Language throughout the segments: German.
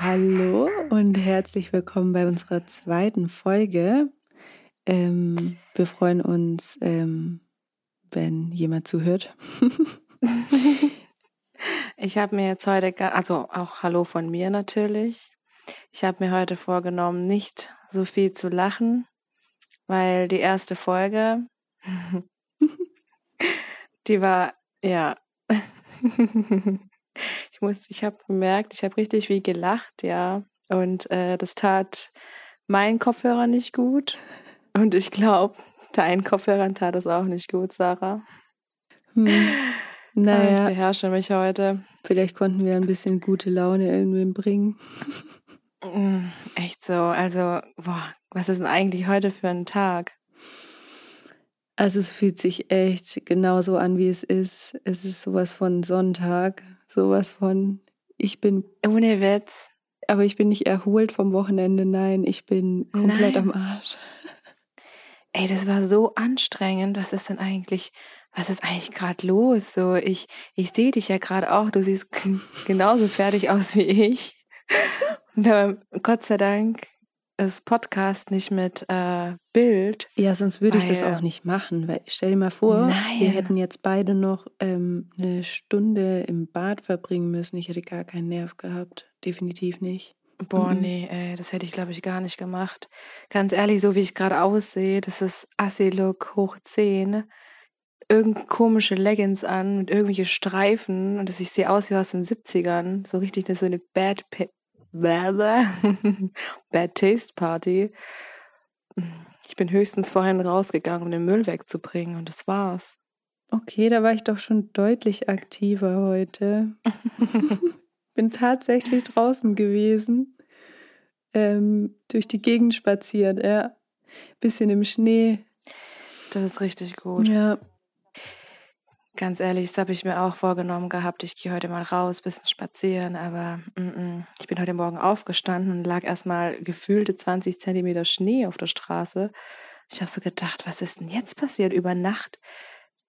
Hallo und herzlich willkommen bei unserer zweiten Folge. Ähm, wir freuen uns, ähm, wenn jemand zuhört. ich habe mir jetzt heute, also auch Hallo von mir natürlich. Ich habe mir heute vorgenommen, nicht so viel zu lachen, weil die erste Folge, die war, ja, ich muss, ich habe gemerkt, ich habe richtig viel gelacht, ja. Und äh, das tat meinen Kopfhörer nicht gut. Und ich glaube, deinen Kopfhörern tat es auch nicht gut, Sarah. Hm. Naja. Ich beherrsche mich heute. Vielleicht konnten wir ein bisschen gute Laune irgendwem bringen. Mm, echt so. Also, boah, was ist denn eigentlich heute für ein Tag? Also es fühlt sich echt genauso an, wie es ist. Es ist sowas von Sonntag, sowas von ich bin ohne Witz. Aber ich bin nicht erholt vom Wochenende, nein, ich bin komplett nein. am Arsch. Ey, das war so anstrengend. Was ist denn eigentlich, was ist eigentlich gerade los? So, ich, ich sehe dich ja gerade auch. Du siehst genauso fertig aus wie ich. Gott sei Dank ist Podcast nicht mit äh, Bild. Ja, sonst würde ich das auch nicht machen. Weil stell dir mal vor, nein. wir hätten jetzt beide noch ähm, eine Stunde im Bad verbringen müssen. Ich hätte gar keinen Nerv gehabt. Definitiv nicht. Boah, mhm. nee, ey, das hätte ich, glaube ich, gar nicht gemacht. Ganz ehrlich, so wie ich gerade aussehe, das ist Assi-Look hoch 10. Irgend komische Leggings an mit irgendwelche Streifen und das ich sehe aus wie aus den 70ern. So richtig so eine Bad Bad Taste Party. Ich bin höchstens vorhin rausgegangen, um den Müll wegzubringen und das war's. Okay, da war ich doch schon deutlich aktiver heute. bin tatsächlich draußen gewesen, ähm, durch die Gegend spaziert, ja. Bisschen im Schnee. Das ist richtig gut. Ja. Ganz ehrlich, das habe ich mir auch vorgenommen gehabt. Ich gehe heute mal raus, bisschen spazieren, aber mm -mm. ich bin heute Morgen aufgestanden und lag erstmal gefühlte 20 Zentimeter Schnee auf der Straße. Ich habe so gedacht, was ist denn jetzt passiert über Nacht?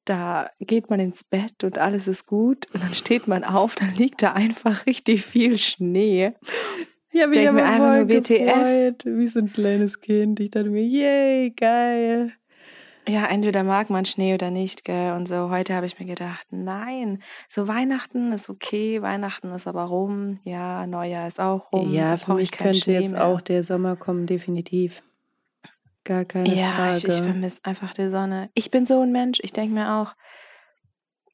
Da geht man ins Bett und alles ist gut und dann steht man auf, dann liegt da einfach richtig viel Schnee. Ja, ich denke mir einfach nur WTF. wie so ein kleines Kind. Ich dachte mir, yay, geil. Ja, entweder mag man Schnee oder nicht, gell? Und so heute habe ich mir gedacht, nein, so Weihnachten ist okay, Weihnachten ist aber rum, ja, Neujahr ist auch rum. Ja, für mich könnte Schnee jetzt mehr. auch der Sommer kommen, definitiv. Gar keine ja, Frage. Ja, ich, ich vermisse einfach die Sonne. Ich bin so ein Mensch, ich denke mir auch,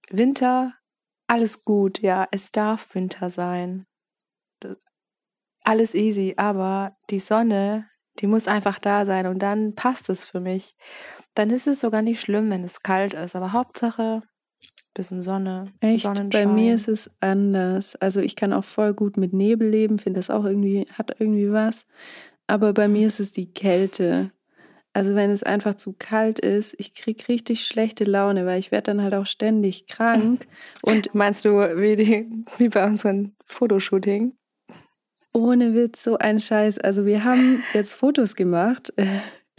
Winter, alles gut, ja, es darf Winter sein. Alles easy, aber die Sonne, die muss einfach da sein und dann passt es für mich dann ist es sogar nicht schlimm, wenn es kalt ist. Aber Hauptsache, bisschen Sonne, Echt? Sonnenschein. Bei mir ist es anders. Also ich kann auch voll gut mit Nebel leben, finde das auch irgendwie, hat irgendwie was. Aber bei mir ist es die Kälte. Also wenn es einfach zu kalt ist, ich kriege richtig schlechte Laune, weil ich werde dann halt auch ständig krank. Und meinst du, wie, die, wie bei unserem Fotoshooting? Ohne Witz, so ein Scheiß. Also wir haben jetzt Fotos gemacht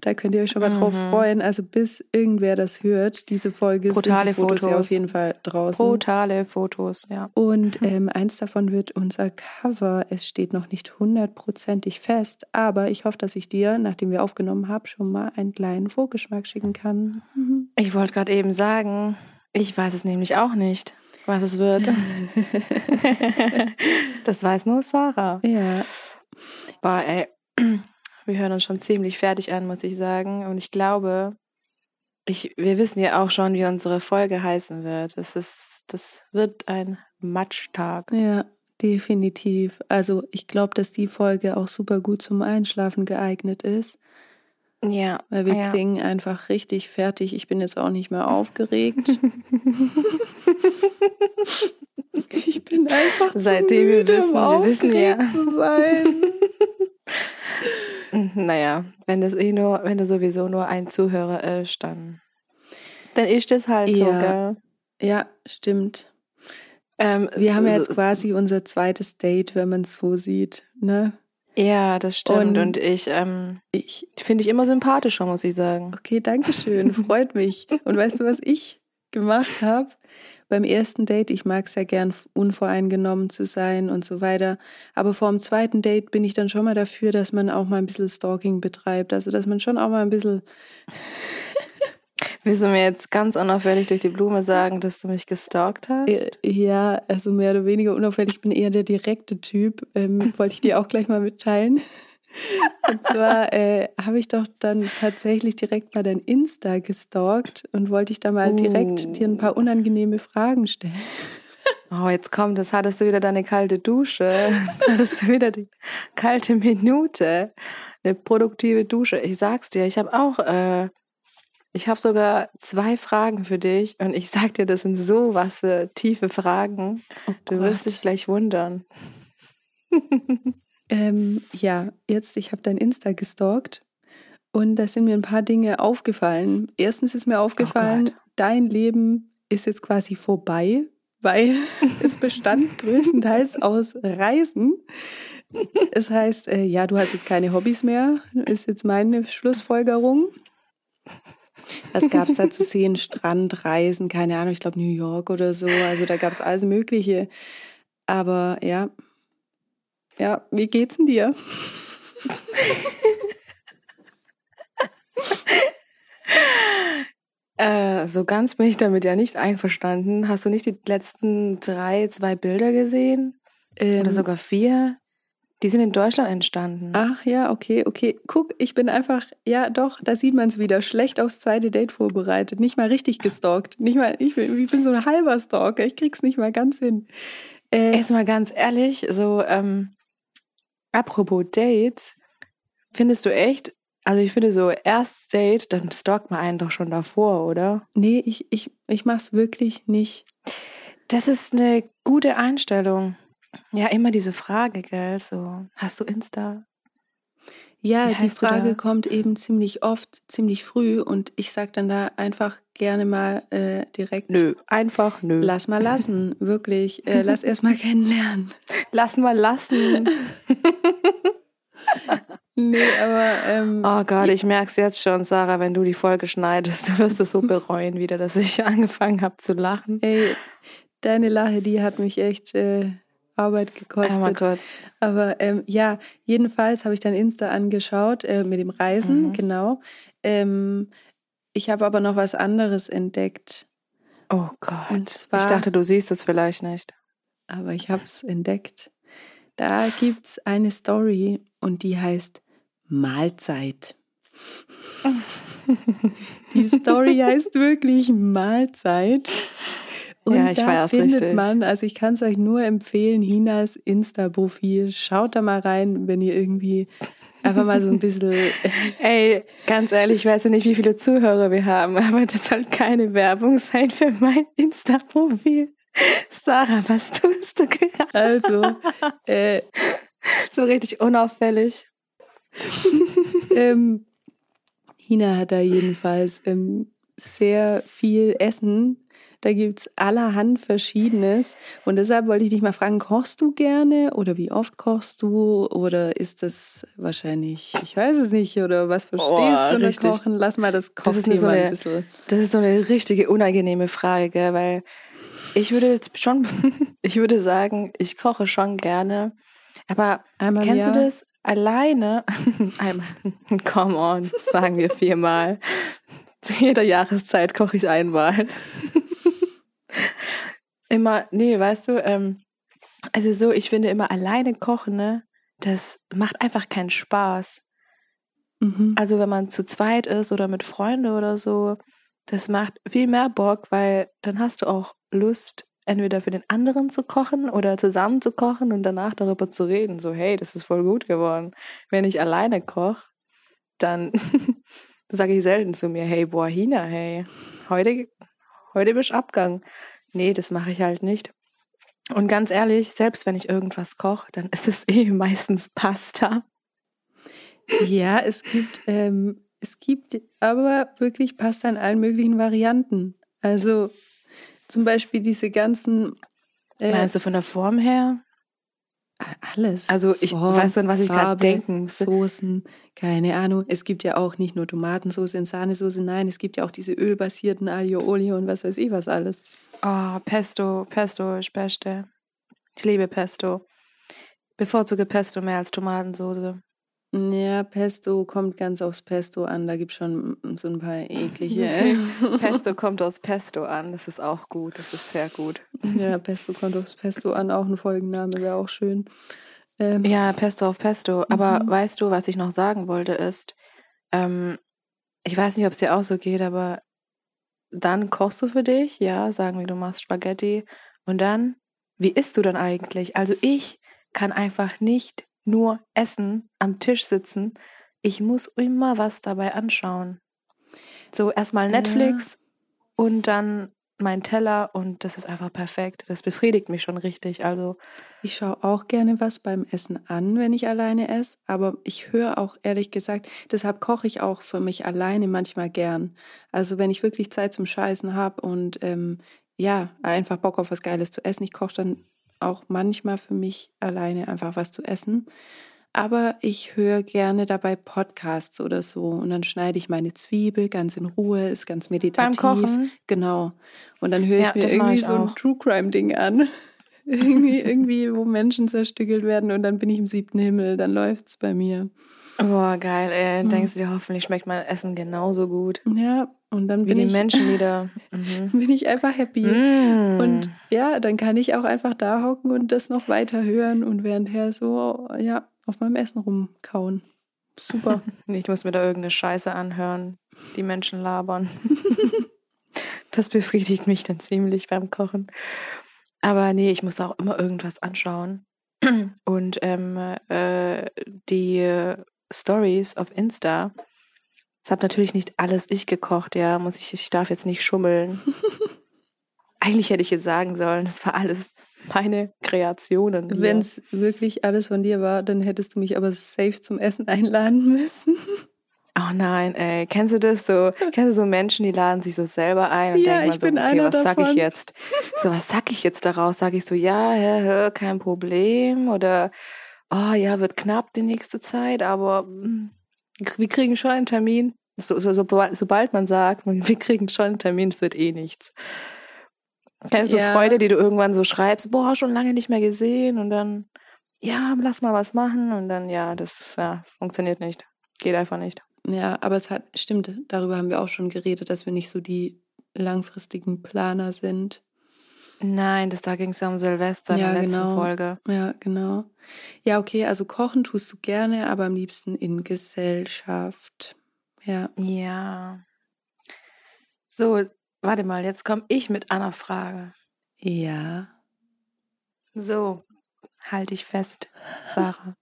da könnt ihr euch schon mal mhm. drauf freuen. Also bis irgendwer das hört, diese Folge Brutale sind die Fotos, Fotos. Ja auf jeden Fall draußen. Brutale Fotos, ja. Und ähm, eins davon wird unser Cover. Es steht noch nicht hundertprozentig fest, aber ich hoffe, dass ich dir, nachdem wir aufgenommen haben, schon mal einen kleinen Vorgeschmack schicken kann. Mhm. Ich wollte gerade eben sagen, ich weiß es nämlich auch nicht, was es wird. das weiß nur Sarah. Ja. Boah, ey wir hören uns schon ziemlich fertig an, muss ich sagen. Und ich glaube, ich, wir wissen ja auch schon, wie unsere Folge heißen wird. Das ist, das wird ein Matchtag. Ja, definitiv. Also ich glaube, dass die Folge auch super gut zum Einschlafen geeignet ist. Ja. Weil wir ja. klingen einfach richtig fertig. Ich bin jetzt auch nicht mehr aufgeregt. ich bin einfach Seitdem wir wissen, wir wissen ja. Zu sein. Naja, wenn das eh nur, wenn du sowieso nur ein Zuhörer ist, dann, dann ist das halt ja. so, gell? Ja, stimmt. Ähm, wir haben ja jetzt quasi unser zweites Date, wenn man es so sieht, ne? Ja, das stimmt. Und Und, ich, ähm, Ich, finde ich immer sympathischer, muss ich sagen. okay, danke schön, freut mich. Und weißt du, was ich gemacht habe? Beim ersten Date, ich mag es ja gern, unvoreingenommen zu sein und so weiter. Aber vor dem zweiten Date bin ich dann schon mal dafür, dass man auch mal ein bisschen Stalking betreibt. Also, dass man schon auch mal ein bisschen Willst du mir jetzt ganz unauffällig durch die Blume sagen, dass du mich gestalkt hast? Äh, Ja, also mehr oder weniger unauffällig. Ich bin eher der direkte Typ. Ähm, wollte ich dir auch gleich mal mitteilen. Und zwar äh, habe ich doch dann tatsächlich direkt mal dein Insta gestalkt und wollte ich da mal direkt Uh. dir ein paar unangenehme Fragen stellen. Oh, jetzt kommt, das hattest du wieder deine kalte Dusche. hattest du wieder die kalte Minute. Eine produktive Dusche. Ich sag's dir, ich habe auch, äh, ich habe sogar zwei Fragen für dich und ich sag dir, das sind so was für tiefe Fragen. Du wirst dich gleich wundern. Ähm, ja, jetzt, ich habe dein Insta gestalkt und da sind mir ein paar Dinge aufgefallen. Erstens ist mir aufgefallen, Gott. dein Leben ist jetzt quasi vorbei, weil es bestand größtenteils aus Reisen. Es heißt, äh, ja, du hast jetzt keine Hobbys mehr, ist jetzt meine Schlussfolgerung. Was gab es da zu sehen? Strandreisen, keine Ahnung, ich glaube New York oder so. Also da gab es alles Mögliche. Aber ja, ja, wie geht's denn dir? Äh, so ganz bin ich damit ja nicht einverstanden. Hast du nicht die letzten drei, zwei Bilder gesehen? Ähm, Oder sogar vier? Die sind in Deutschland entstanden. Ach ja, okay, okay. Guck, ich bin einfach, ja doch, da sieht man es wieder, schlecht aufs zweite Date vorbereitet. Nicht mal richtig gestalkt. Nicht mal, ich bin, ich bin so ein halber Stalker. Ich krieg's nicht mal ganz hin. Äh, Jetzt mal ganz ehrlich, so ähm, apropos Dates, findest du echt, also ich finde so erst Date, dann stalkt man einen doch schon davor, oder? nee, ich, ich, ich mach's wirklich nicht. Das ist eine gute Einstellung. Ja, immer diese Frage, gell, so, hast du Insta? Ja, die Frage kommt eben ziemlich oft, ziemlich früh und ich sag dann da einfach gerne mal äh, direkt, Nö, einfach nö. lass mal lassen, wirklich, äh, lass erst mal kennenlernen. Lass mal lassen. Nee, aber ähm, Oh Gott, ich merk's jetzt schon, Sarah, wenn du die Folge schneidest, du wirst es so bereuen wieder, dass ich angefangen habe zu lachen. ey, deine Lache, die hat mich echt äh, Arbeit gekostet. Einmal kurz. Aber ähm, ja, jedenfalls habe ich dann Insta angeschaut äh, mit dem Reisen, Mhm. genau. Ähm, ich habe aber noch was anderes entdeckt. Oh Gott. Zwar- ich dachte, du siehst es vielleicht nicht. Aber ich habe es entdeckt. Da gibt's eine Story und die heißt Mahlzeit. die Story heißt wirklich Mahlzeit. Und Ja, ich da feier's findet richtig. man, also ich kann es euch nur empfehlen, Hinas Insta-Profil. Schaut da mal rein, wenn ihr irgendwie einfach mal so ein bisschen Ey, ganz ehrlich, ich weiß ja nicht, wie viele Zuhörer wir haben, aber das soll keine Werbung sein für mein Insta-Profil. Sarah, was tust du gerade? Also, äh, So richtig unauffällig. ähm, Hina hat da jedenfalls ähm, sehr viel Essen. Da gibt's allerhand Verschiedenes. Und deshalb wollte ich dich mal fragen, kochst du gerne oder wie oft kochst du? Oder ist das wahrscheinlich, ich weiß es nicht, oder was verstehst Oh, du unter richtig. Kochen? Lass mal das Das ist eine, Kochthema so ein eine, bisschen. das ist so eine richtige unangenehme Frage, gell? weil ich würde jetzt schon, ich würde sagen, ich koche schon gerne. Aber Einmal kennst du Jahr? das alleine? Einmal, come on, sagen wir viermal. Zu jeder Jahreszeit koche ich einmal. Immer, nee, weißt du, ähm, also so, ich finde immer alleine kochen, ne, das macht einfach keinen Spaß. Mhm. Also wenn man zu zweit ist oder mit Freunden oder so, das macht viel mehr Bock, weil dann hast du auch Lust, entweder für den anderen zu kochen oder zusammen zu kochen und danach darüber zu reden. So, hey, das ist voll gut geworden. Wenn ich alleine koche, dann sage ich selten zu mir, hey, boah, Hina, hey, heute, heute bist du Abgang. Nee, das mache ich halt nicht. Und ganz ehrlich, selbst wenn ich irgendwas koche, dann ist es eh meistens Pasta. Ja, es gibt, ähm, es gibt aber wirklich Pasta in allen möglichen Varianten. Also zum Beispiel diese ganzen, äh, Meinst du von der Form her? Alles. Also ich Form, weiß dann, was ich gerade denken musste. Soßen, keine Ahnung. Es gibt ja auch nicht nur Tomatensauce in Sahnesoße, nein, es gibt ja auch diese ölbasierten Aglio Olio und was weiß ich was alles. Oh, Pesto, Pesto ist Beste. Ich liebe Pesto. Bevorzuge Pesto mehr als Tomatensauce. Ja, Pesto kommt ganz aufs Pesto an. Da gibt es schon so ein paar eklige. Pesto kommt aus Pesto an. Das ist auch gut. Das ist sehr gut. ja, Pesto kommt aufs Pesto an. Auch ein Folgenname wäre auch schön. Ähm, Ja, Pesto auf Pesto. Aber Mhm. weißt du, was ich noch sagen wollte, ist, ähm, ich weiß nicht, ob es dir auch so geht, aber dann kochst du für dich, ja, sagen wir, du machst Spaghetti. Und dann, wie isst du dann eigentlich? Also ich kann einfach nicht nur essen, am Tisch sitzen. Ich muss immer was dabei anschauen. So erstmal Ja. Netflix und dann mein Teller und das ist einfach perfekt. Das befriedigt mich schon richtig. Also Ich schaue auch gerne was beim Essen an, wenn ich alleine esse, aber ich höre auch ehrlich gesagt, deshalb koche ich auch für mich alleine manchmal gern. Also wenn ich wirklich Zeit zum Scheißen habe und ähm, ja, einfach Bock auf was Geiles zu essen, ich koche dann auch manchmal für mich alleine einfach was zu essen. Aber ich höre gerne dabei Podcasts oder so und dann schneide ich meine Zwiebel ganz in Ruhe, ist ganz meditativ. beim Kochen. Genau. Und dann höre ich Ja, mir irgendwie ich so ein. True Crime Ding an. irgendwie, irgendwie, wo Menschen zerstückelt werden und dann bin ich im siebten Himmel, dann läuft's bei mir. Boah, geil, ey. Mhm. Denkst du dir, hoffentlich schmeckt mein Essen genauso gut Ja, und dann wie bin die ich, Menschen wieder. Mhm. bin ich einfach happy. Mm. Und ja, dann kann ich auch einfach da hocken und das noch weiter hören und währendher so, ja, auf meinem Essen rumkauen. Super. ich muss mir da irgendeine Scheiße anhören, die Menschen labern. das befriedigt mich dann ziemlich beim Kochen. Aber nee, ich muss auch immer irgendwas anschauen. Und ähm, äh, die Stories auf Insta, das habe natürlich nicht alles ich gekocht, ja, muss ich, ich darf jetzt nicht schummeln. Eigentlich hätte ich jetzt sagen sollen, das war alles meine Kreationen. Wenn es wirklich alles von dir war, dann hättest du mich aber safe zum Essen einladen müssen. Oh nein, ey, kennst du das so? Kennst du so Menschen, die laden sich so selber ein und Ja, denken ich man so, bin okay, was sag ich davon. jetzt? So, was sag ich jetzt daraus? Sag ich so, ja, hä, hä, kein Problem oder oh ja, wird knapp die nächste Zeit, aber mm, wir kriegen schon einen Termin. So, so, so, sobald man sagt, wir kriegen schon einen Termin, es wird eh nichts. Kennst du Ja. Freude, die du irgendwann so schreibst, boah, schon lange nicht mehr gesehen und dann, ja, lass mal was machen und dann, ja, das ja, funktioniert nicht. Geht einfach nicht. Ja, aber es hat, stimmt, darüber haben wir auch schon geredet, dass wir nicht so die langfristigen Planer sind. Nein, das da ging es ja um Silvester in Ja, der letzten genau. Folge. Ja, genau. Ja, okay, also kochen tust du gerne, aber am liebsten in Gesellschaft. Ja. Ja. So, warte mal, jetzt komme ich mit einer Frage. Ja. So, halte ich fest, Sarah.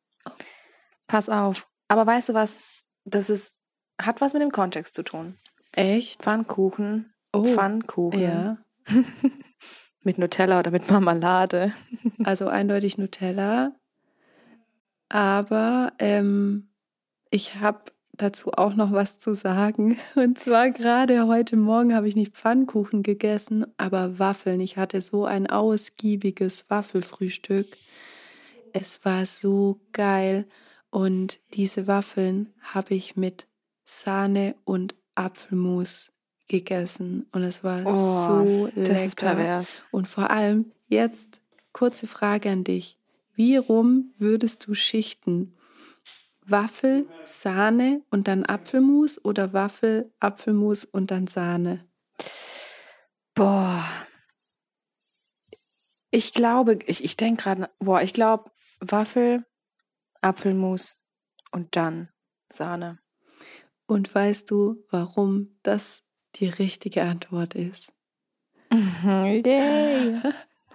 Pass auf. Aber weißt du was? Das ist, hat was mit dem Kontext zu tun. Echt? Pfannkuchen. Oh. Pfannkuchen. Ja. Mit Nutella oder mit Marmelade. Also eindeutig Nutella. Aber ähm, ich habe dazu auch noch was zu sagen. Und zwar gerade heute Morgen habe ich nicht Pfannkuchen gegessen, aber Waffeln. Ich hatte so ein ausgiebiges Waffelfrühstück. Es war so geil. Und diese Waffeln habe ich mit Sahne und Apfelmus gegessen. Und es war Oh, so lecker. Und vor allem jetzt kurze Frage an dich. Wie rum würdest du schichten? Waffel, Sahne und dann Apfelmus oder Waffel, Apfelmus und dann Sahne? Boah. Ich glaube, ich, ich denke gerade, boah, ich glaube Waffel, Apfelmus und dann Sahne. Und weißt du, warum das die richtige Antwort ist? Yay.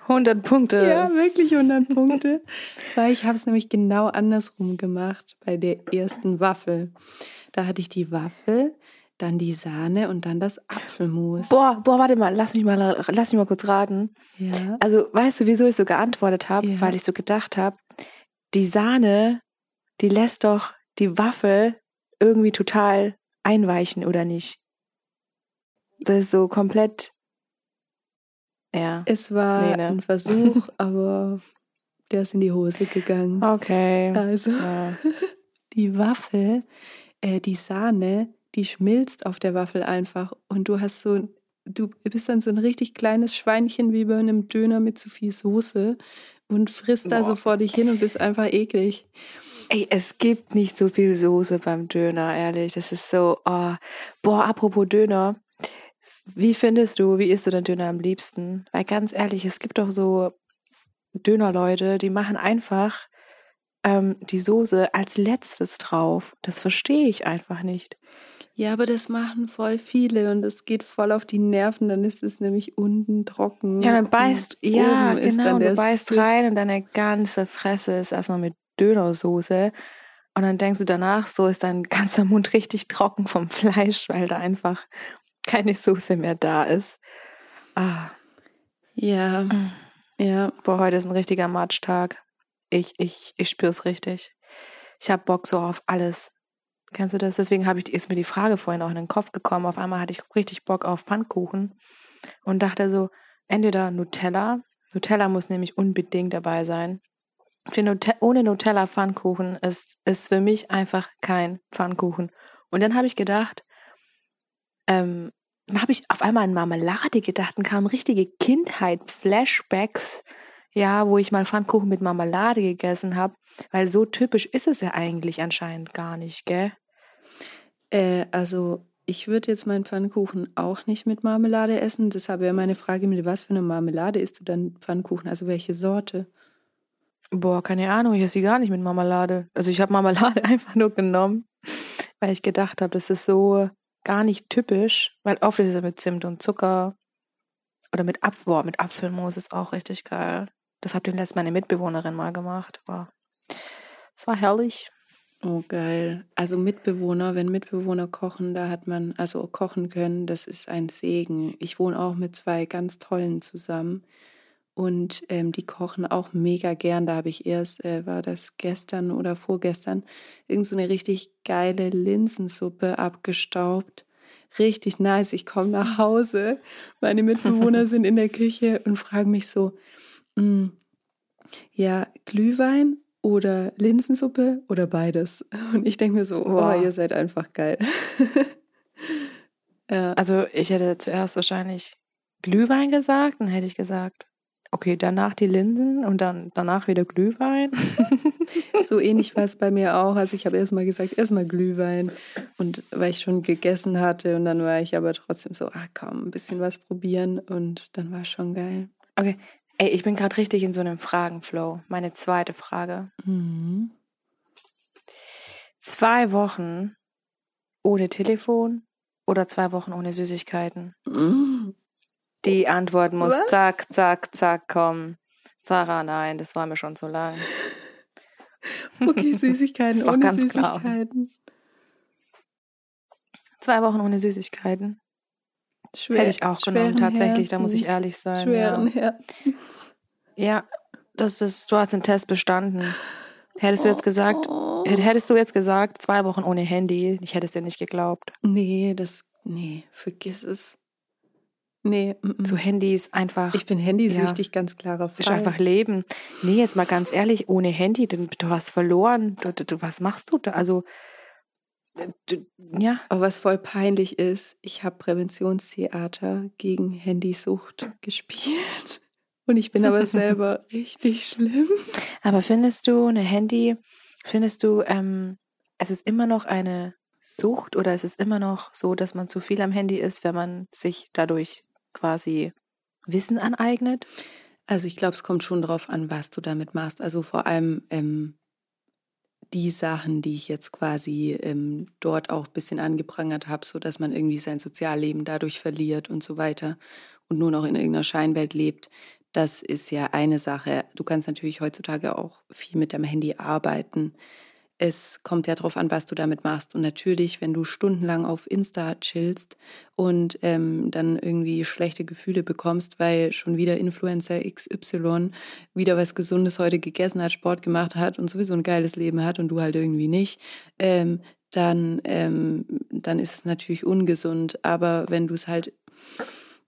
100 Punkte. Ja, wirklich 100 Punkte. Weil ich habe es nämlich genau andersrum gemacht bei der ersten Waffel. Da hatte ich die Waffel, dann die Sahne und dann das Apfelmus. Boah, boah, warte mal, lass mich mal, lass mich mal kurz raten. Ja. Also, weißt du, wieso ich so geantwortet habe? Ja. Weil ich so gedacht habe, die Sahne, die lässt doch die Waffel irgendwie total einweichen, oder nicht? Das ist so komplett. Ja. Es war Nee, ne? ein Versuch, aber der ist in die Hose gegangen. Okay. Also Ja. die Waffel, äh, die Sahne, die schmilzt auf der Waffel einfach und du hast so, du bist dann so ein richtig kleines Schweinchen wie bei einem Döner mit zu viel Soße und frisst da so Boah. vor dich hin und bist einfach eklig. Ey, es gibt nicht so viel Soße beim Döner, ehrlich. Das ist so, oh. boah, apropos Döner. Wie findest du, wie isst du den Döner am liebsten? Weil ganz ehrlich, es gibt doch so Dönerleute, die machen einfach ähm, die Soße als letztes drauf. Das verstehe ich einfach nicht. Ja, aber das machen voll viele und es geht voll auf die Nerven, dann ist es nämlich unten trocken. Ja, dann beißt, ja, genau, du beißt rein und deine ganze Fresse ist erstmal mit Dönersoße. Und dann denkst du danach, so ist dein ganzer Mund richtig trocken vom Fleisch, weil da einfach keine Soße mehr da ist. Ah, Ja, ja. boah, heute ist ein richtiger Matchtag. Ich, ich, ich spür's richtig. Ich hab Bock so auf alles. Kennst du das? Deswegen habe ich, ist mir die Frage vorhin auch in den Kopf gekommen. Auf einmal hatte ich richtig Bock auf Pfannkuchen und dachte so, entweder Nutella. Nutella muss nämlich unbedingt dabei sein. Für Nute ohne Nutella Pfannkuchen ist, ist für mich einfach kein Pfannkuchen. Und dann habe ich gedacht, ähm, dann habe ich auf einmal an Marmelade gedacht und kamen richtige Kindheit-Flashbacks, ja, wo ich mal Pfannkuchen mit Marmelade gegessen habe, weil so typisch ist es ja eigentlich anscheinend gar nicht, gell? Äh, also ich würde jetzt meinen Pfannkuchen auch nicht mit Marmelade essen. Deshalb wäre meine Frage, mit was für eine Marmelade isst du dann Pfannkuchen? Also welche Sorte? Boah, keine Ahnung, ich esse sie gar nicht mit Marmelade. Also ich habe Marmelade einfach nur genommen, weil ich gedacht habe, das ist so gar nicht typisch, weil oft ist es mit Zimt und Zucker oder mit Apfel, mit Apfelmus ist auch richtig geil. Das hat den letzten meine Mitbewohnerin mal gemacht. War, es war herrlich. Oh, geil. Also Mitbewohner, wenn Mitbewohner kochen, da hat man, also kochen können, das ist ein Segen. Ich wohne auch mit zwei ganz tollen zusammen und ähm, die kochen auch mega gern. Da habe ich erst, äh, war das gestern oder vorgestern, irgend so eine richtig geile Linsensuppe abgestaubt. Richtig nice. Ich komme nach Hause, meine Mitbewohner sind in der Küche und fragen mich so, "Mm, ja, Glühwein oder Linsensuppe oder beides. Und ich denke mir so, oh, Boah. ihr seid einfach geil. ja. Also ich hätte zuerst wahrscheinlich Glühwein gesagt, dann hätte ich gesagt, okay, danach die Linsen und dann danach wieder Glühwein. So ähnlich war es bei mir auch. Also ich habe erstmal gesagt, erstmal Glühwein. Und weil ich schon gegessen hatte und dann war ich aber trotzdem so, ah komm, ein bisschen was probieren und dann war es schon geil. Okay, ey, ich bin gerade richtig in so einem Fragenflow. Meine zweite Frage. Mhm. Zwei Wochen ohne Telefon oder zwei Wochen ohne Süßigkeiten? Mhm. Die Antwort muss Was? zack, zack, zack kommen. Sarah, nein, das war mir schon zu lang. Okay, Süßigkeiten ohne ganz klar. Süßigkeiten. Zwei Wochen ohne Süßigkeiten. Schwer, Hätte ich auch genommen, tatsächlich, da muss ich Herzens. ehrlich sein. Schweren Ja. Herzens. ja, das ist, du hast den Test bestanden. Hättest du jetzt gesagt, hättest du jetzt gesagt, zwei Wochen ohne Handy, ich hätte es dir nicht geglaubt. Nee, das, nee, vergiss es. Nee, mm, mm. Zu Handy ist einfach, ich bin handysüchtig, ganz klarer Fall. ist einfach Leben. Nee, jetzt mal ganz ehrlich, ohne Handy, du, du hast verloren. Du, du, was machst du da? Also, du, ja, Aber was voll peinlich ist, ich habe Präventionstheater gegen Handysucht gespielt. Und ich bin aber selber richtig schlimm. Aber findest du eine Handy, findest du, ähm, es ist immer noch eine Sucht oder es ist immer noch so, dass man zu viel am Handy ist, wenn man sich dadurch quasi Wissen aneignet? Also ich glaube, es kommt schon darauf an, was du damit machst. Also vor allem ähm, die Sachen, die ich jetzt quasi ähm, dort auch ein bisschen angeprangert habe, so dass man irgendwie sein Sozialleben dadurch verliert und so weiter und nur noch in irgendeiner Scheinwelt lebt. Das ist ja eine Sache. Du kannst natürlich heutzutage auch viel mit deinem Handy arbeiten. Es kommt ja darauf an, was du damit machst. Und natürlich, wenn du stundenlang auf Insta chillst und ähm, dann irgendwie schlechte Gefühle bekommst, weil schon wieder Influencer XY wieder was Gesundes heute gegessen hat, Sport gemacht hat und sowieso ein geiles Leben hat und du halt irgendwie nicht, ähm, dann, ähm, dann ist es natürlich ungesund. Aber wenn du es halt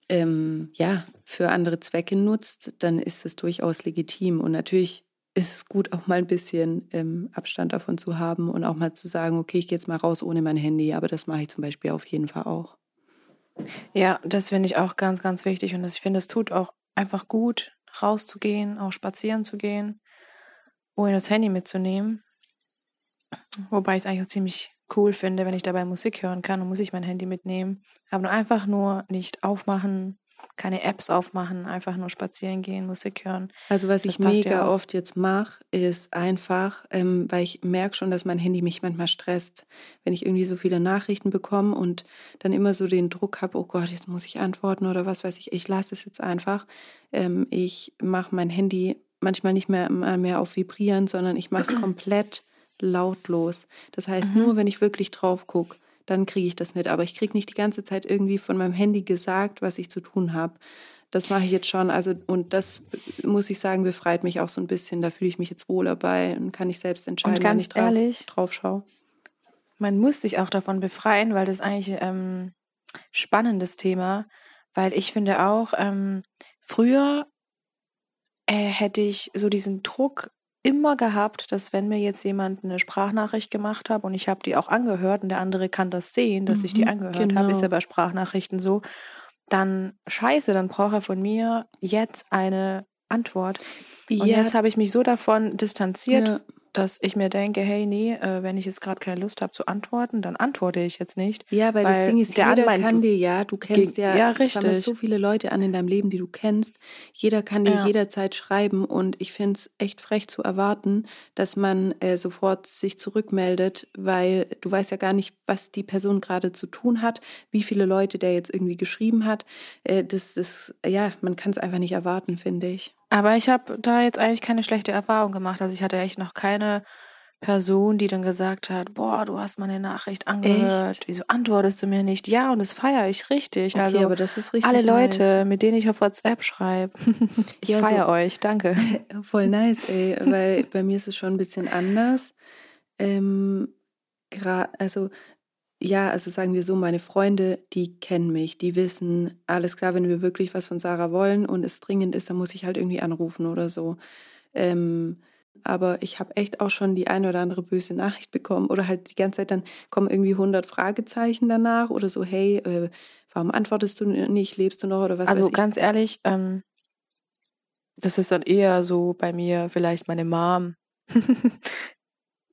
ähm, ja, für andere Zwecke nutzt, dann ist es durchaus legitim. Und natürlich ist es gut, auch mal ein bisschen ähm, Abstand davon zu haben und auch mal zu sagen, okay, ich gehe jetzt mal raus ohne mein Handy, aber das mache ich zum Beispiel auf jeden Fall auch. Ja, das finde ich auch ganz, ganz wichtig und ich finde, es tut auch einfach gut, rauszugehen, auch spazieren zu gehen, ohne das Handy mitzunehmen. Wobei ich es eigentlich auch ziemlich cool finde, wenn ich dabei Musik hören kann, dann muss ich mein Handy mitnehmen. Aber nur einfach nur nicht aufmachen, keine Apps aufmachen, einfach nur spazieren gehen, Musik hören. Also was das ich mega oft jetzt mache, ist einfach, ähm, weil ich merke schon, dass mein Handy mich manchmal stresst, wenn ich irgendwie so viele Nachrichten bekomme und dann immer so den Druck habe, oh Gott, jetzt muss ich antworten oder was weiß ich, ich lasse es jetzt einfach. Ähm, ich mache mein Handy manchmal nicht mehr, mehr auf Vibrieren, sondern ich mache es komplett lautlos. Das heißt, mhm. nur wenn ich wirklich drauf gucke, dann kriege ich das mit. Aber ich kriege nicht die ganze Zeit irgendwie von meinem Handy gesagt, was ich zu tun habe. Das mache ich jetzt schon. Also, und das muss ich sagen, befreit mich auch so ein bisschen. Da fühle ich mich jetzt wohler bei und kann ich selbst entscheiden, und ganz wenn ich drauf, ehrlich, drauf schaue. Man muss sich auch davon befreien, weil das eigentlich ähm, spannendes Thema, weil ich finde auch, ähm, früher äh, hätte ich so diesen Druck immer gehabt, dass wenn mir jetzt jemand eine Sprachnachricht gemacht hat und ich habe die auch angehört und der andere kann das sehen, dass mhm, ich die mhm, angehört genau. habe, ist ja bei Sprachnachrichten so, dann scheiße, dann braucht er von mir jetzt eine Antwort. Und ja. jetzt habe ich mich so davon distanziert, ja dass ich mir denke, hey, nee, äh, wenn ich jetzt gerade keine Lust habe zu antworten, dann antworte ich jetzt nicht. Ja, weil, weil das Ding ist, der jeder kann dir ja, du kennst ja, ja richtig. so viele Leute an in deinem Leben, die du kennst. Jeder kann dir ja. jederzeit schreiben und ich finde es echt frech zu erwarten, dass man äh, sofort sich zurückmeldet, weil du weißt ja gar nicht, was die Person gerade zu tun hat, wie viele Leute der jetzt irgendwie geschrieben hat. Äh, das ist, ja, man kann es einfach nicht erwarten, finde ich. Aber ich habe da jetzt eigentlich keine schlechte Erfahrung gemacht. Also ich hatte echt noch keine Person, die dann gesagt hat, boah, du hast meine Nachricht angehört, echt? wieso antwortest du mir nicht? Ja, und das feiere ich richtig. Okay, also aber das ist richtig alle Leute, nice. mit denen ich auf WhatsApp schreibe, ich ja, feiere so, euch, danke. Voll nice, ey, weil bei mir ist es schon ein bisschen anders. Ähm, also ja, also sagen wir so, meine Freunde, die kennen mich, die wissen, alles klar, wenn wir wirklich was von Sarah wollen und es dringend ist, dann muss ich halt irgendwie anrufen oder so. Ähm, aber ich habe echt auch schon die eine oder andere böse Nachricht bekommen oder halt die ganze Zeit dann kommen irgendwie 100 Fragezeichen danach oder so, hey, äh, warum antwortest du nicht, lebst du noch oder was? Also ganz ehrlich, ähm, das ist dann eher so bei mir vielleicht meine Mom.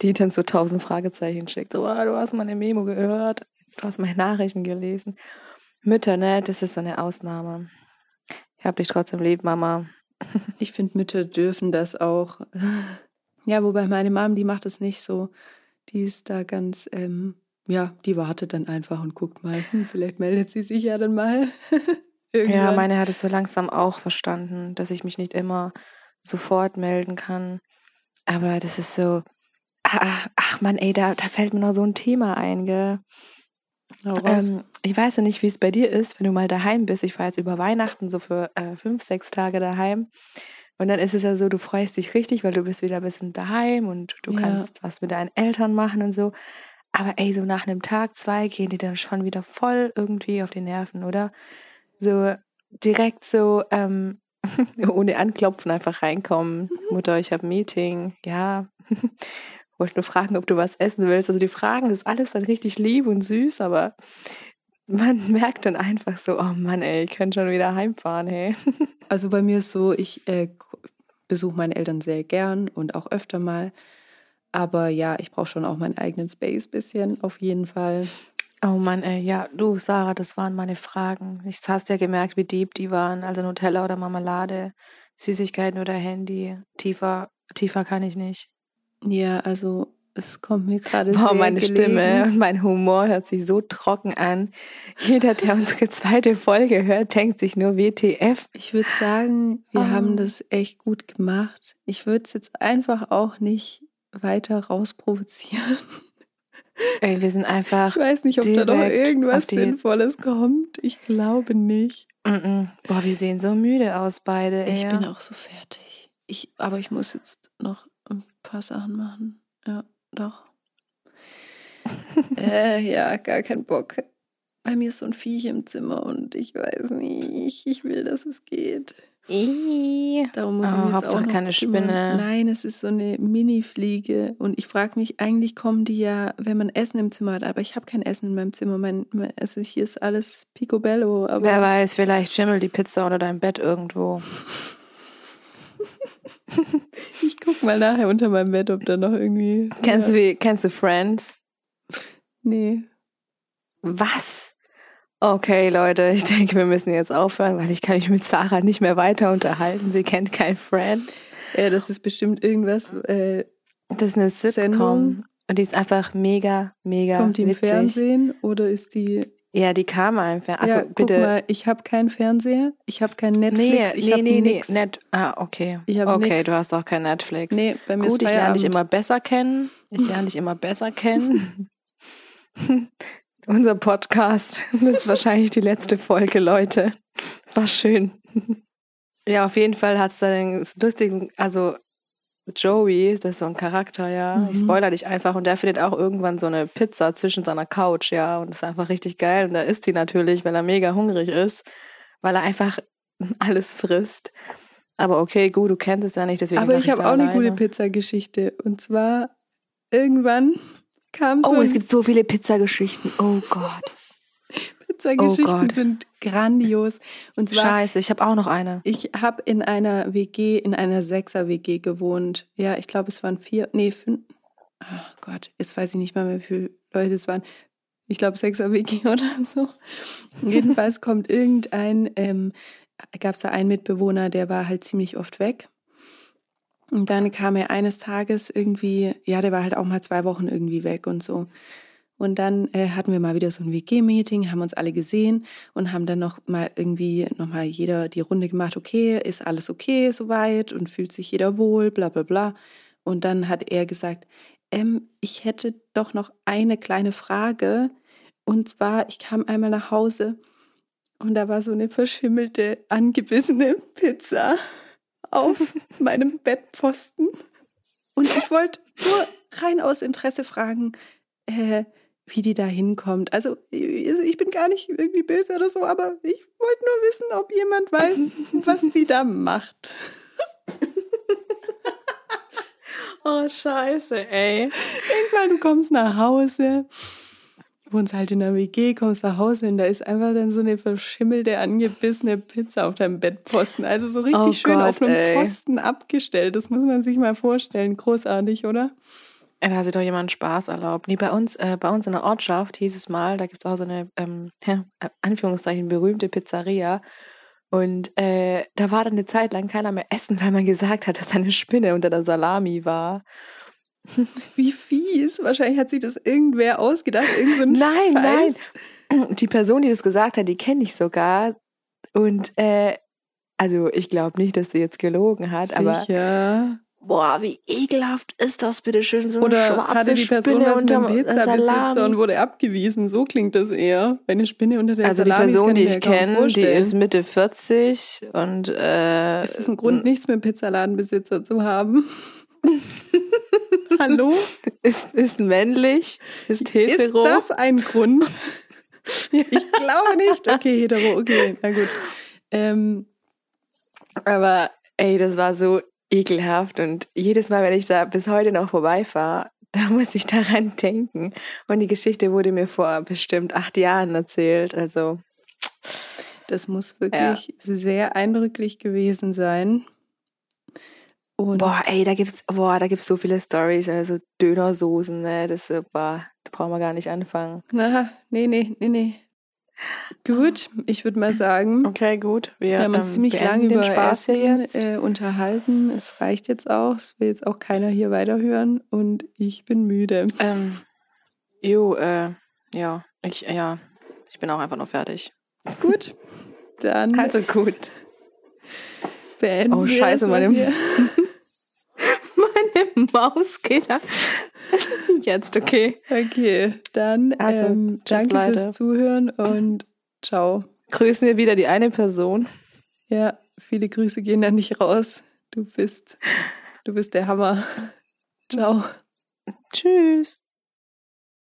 die dann so tausend Fragezeichen schickt. So, oh, du hast meine Memo gehört, du hast meine Nachrichten gelesen. Mütter, ne, das ist eine Ausnahme. Ich hab dich trotzdem lieb, Mama. Ich finde, Mütter dürfen das auch. Ja, wobei meine Mom, die macht das nicht so. Die ist da ganz, ähm, ja, die wartet dann einfach und guckt mal. Hm, vielleicht meldet sie sich ja dann mal. ja, meine hat es so langsam auch verstanden, dass ich mich nicht immer sofort melden kann. Aber das ist so, Ach, ach Mann, ey, da, da fällt mir noch so ein Thema ein, gell? Ähm, ich weiß ja nicht, wie es bei dir ist, wenn du mal daheim bist. Ich war jetzt über Weihnachten so für äh, fünf, sechs Tage daheim. Und dann ist es ja so, du freust dich richtig, weil du bist wieder ein bisschen daheim und du ja. kannst was mit deinen Eltern machen und so. Aber ey, so nach einem Tag, zwei gehen die dann schon wieder voll irgendwie auf die Nerven, oder? So direkt so, ähm, ohne Anklopfen einfach reinkommen. Mutter, ich habe Meeting. Ja, wollte nur fragen, ob du was essen willst. Also die Fragen, das ist alles dann richtig lieb und süß, aber man merkt dann einfach so, oh Mann, ey, ich könnte schon wieder heimfahren, hey. Also bei mir ist so, ich äh, besuche meine Eltern sehr gern und auch öfter mal. Aber ja, ich brauche schon auch meinen eigenen Space bisschen, auf jeden Fall. Oh Mann, ey, ja, du, Sarah, das waren meine Fragen. Ich hast ja gemerkt, wie deep die waren. Also Nutella oder Marmelade, Süßigkeiten oder Handy. Tiefer, tiefer kann ich nicht. Ja, also es kommt mir gerade sehr meine gelegen. Stimme und mein Humor hört sich so trocken an. Jeder, der unsere zweite Folge hört, denkt sich nur WTF. Ich würde sagen, wir oh. haben das echt gut gemacht. Ich würde es jetzt einfach auch nicht weiter rausprovozieren. Ey, wir sind einfach. Ich weiß nicht, ob da noch irgendwas Sinnvolles kommt. Ich glaube nicht. Mm -mm. Boah, wir sehen so müde aus beide. Ich ja. bin auch so fertig. Ich, aber ich muss jetzt noch paar Sachen machen. Ja, doch. äh, ja, gar kein Bock. Bei mir ist so ein Viech im Zimmer und ich weiß nicht, ich will, dass es geht. Darum muss Oh, ich jetzt Hauptsache auch noch keine kümmern. Spinne. Nein, es ist so eine Mini-Fliege. Und ich frage mich, eigentlich kommen die ja, wenn man Essen im Zimmer hat. Aber ich habe kein Essen in meinem Zimmer. Mein, mein, also hier ist alles picobello. Aber Wer weiß, vielleicht schimmelt die Pizza unter deinem Bett irgendwo. ich guck mal nachher unter meinem Bett, ob da noch irgendwie. Kennst, ja. du, kennst du Friends? Nee. Was? Okay, Leute, ich denke, wir müssen jetzt aufhören, weil ich kann mich mit Sarah nicht mehr weiter unterhalten. Sie kennt kein Friends. Ja, das ist bestimmt irgendwas. Äh, Das ist eine Sitcom. Sendung? Und die ist einfach mega, mega kommt die im witzig. Fernsehen oder ist die. Ja, die kam einfach. Also ja, guck bitte. mal, ich habe keinen Fernseher, ich habe kein Netflix, nee, ich nee, habe nee, nee, nix. Net ah, okay. Ich hab okay, nix. du hast auch kein Netflix. Nee, bei mir Gut, ist ich lerne dich Feierabend. immer besser kennen. Ich lerne dich immer besser kennen. Unser Podcast. Das ist wahrscheinlich die letzte Folge, Leute. War schön. Ja, auf jeden Fall hat's da den lustigen, also Joey, das ist so ein Charakter, ja. Ich Mhm. spoiler dich einfach und der findet auch irgendwann so eine Pizza zwischen seiner Couch, ja. Und das ist einfach richtig geil. Und da isst die natürlich, weil er mega hungrig ist, weil er einfach alles frisst. Aber okay, gut, du kennst es ja nicht, deswegen Aber ich habe auch eine alleine. gute Pizzageschichte. Und zwar irgendwann kam so Oh, es gibt so viele Pizzageschichten. Oh Gott. Pizzageschichten Oh Gott. sind grandios. Und zwar Scheiße, ich habe auch noch eine. Ich habe in einer WG, in einer Sechser-WG gewohnt. Ja, ich glaube, es waren vier, nee, fünf. Ach Gott, jetzt weiß ich nicht mal mehr, wie viele Leute es waren. Ich glaube, Sechser-WG oder so. Jedenfalls kommt irgendein, ähm, gab es da einen Mitbewohner, der war halt ziemlich oft weg. Und dann kam er eines Tages irgendwie, ja, der war halt auch mal zwei Wochen irgendwie weg und so. Und dann äh, hatten wir mal wieder so ein WG-Meeting, haben uns alle gesehen und haben dann noch mal irgendwie noch mal jeder die Runde gemacht, okay, ist alles okay soweit und fühlt sich jeder wohl, bla bla bla. Und dann hat er gesagt, ähm, ich hätte doch noch eine kleine Frage. Und zwar, ich kam einmal nach Hause und da war so eine verschimmelte, angebissene Pizza auf meinem Bettpfosten. Und ich wollte nur rein aus Interesse fragen, äh, wie die da hinkommt. Also ich bin gar nicht irgendwie böse oder so, aber ich wollte nur wissen, ob jemand weiß, was die da macht. Oh, scheiße, ey. Denk mal, du kommst nach Hause, wohnst halt in der WG, kommst nach Hause und da ist einfach dann so eine verschimmelte, angebissene Pizza auf deinem Bettpfosten. Also so richtig Oh schön Gott, auf einem ey. Pfosten abgestellt. Das muss man sich mal vorstellen. Großartig, oder? Da hat sich doch jemand Spaß erlaubt. Nee, bei uns, äh, bei uns in der Ortschaft hieß es mal, da gibt's auch so eine, ähm, ja, Anführungszeichen, berühmte Pizzeria. Und äh, da war dann eine Zeit lang keiner mehr essen, weil man gesagt hat, dass da eine Spinne unter der Salami war. Wie fies. Wahrscheinlich hat sich das irgendwer ausgedacht. Irgend so ein Nein, Scheiß. nein. Die Person, die das gesagt hat, die kenne ich sogar. Und äh, also ich glaube nicht, dass sie jetzt gelogen hat, aber Sicher. Boah, wie ekelhaft ist das bitte schön, so eine Oder schwarze hatte die Person Spinne was mit dem unter Pizzabesitzer Salami. und wurde abgewiesen. So klingt das eher. Wenn eine Spinne unter der Also die Salami ist, Person, die ich kenne, die ist Mitte 40 und äh, Ist ein Grund, nichts mit dem Pizzaladenbesitzer zu haben? Hallo? ist, ist männlich, ist hetero. Ist das ein Grund? Ich glaube nicht. Okay, hetero, okay, na gut. Ähm, Aber ey, das war so ekelhaft und jedes Mal, wenn ich da bis heute noch vorbeifahre, da muss ich daran denken. Und die Geschichte wurde mir vor bestimmt acht Jahren erzählt. Also das muss wirklich sehr eindrücklich gewesen sein. Und boah, ey, da gibt's boah, da gibt's so viele Stories, also Dönersoßen, ne, das äh, boah, da brauchen wir gar nicht anfangen. na, nee, nee, nee, nee. Gut, ich würde mal sagen, Okay, gut, wir, wir haben uns ähm, ziemlich lange über Spaß Essen jetzt. äh, unterhalten. Es reicht jetzt auch. Es will jetzt auch keiner hier weiterhören und ich bin müde. Ähm, jo, äh, ja, ich, ja, ich bin auch einfach nur fertig. Gut, dann Also gut. beenden Oh, scheiße, meine-. Meine Maus geht da. Jetzt, okay. Okay, dann Also, ähm, danke Leute. fürs Zuhören und ciao. Grüßen wir wieder die eine Person. Ja, viele Grüße gehen an dich raus. Du bist, du bist der Hammer. Ciao. Tschüss.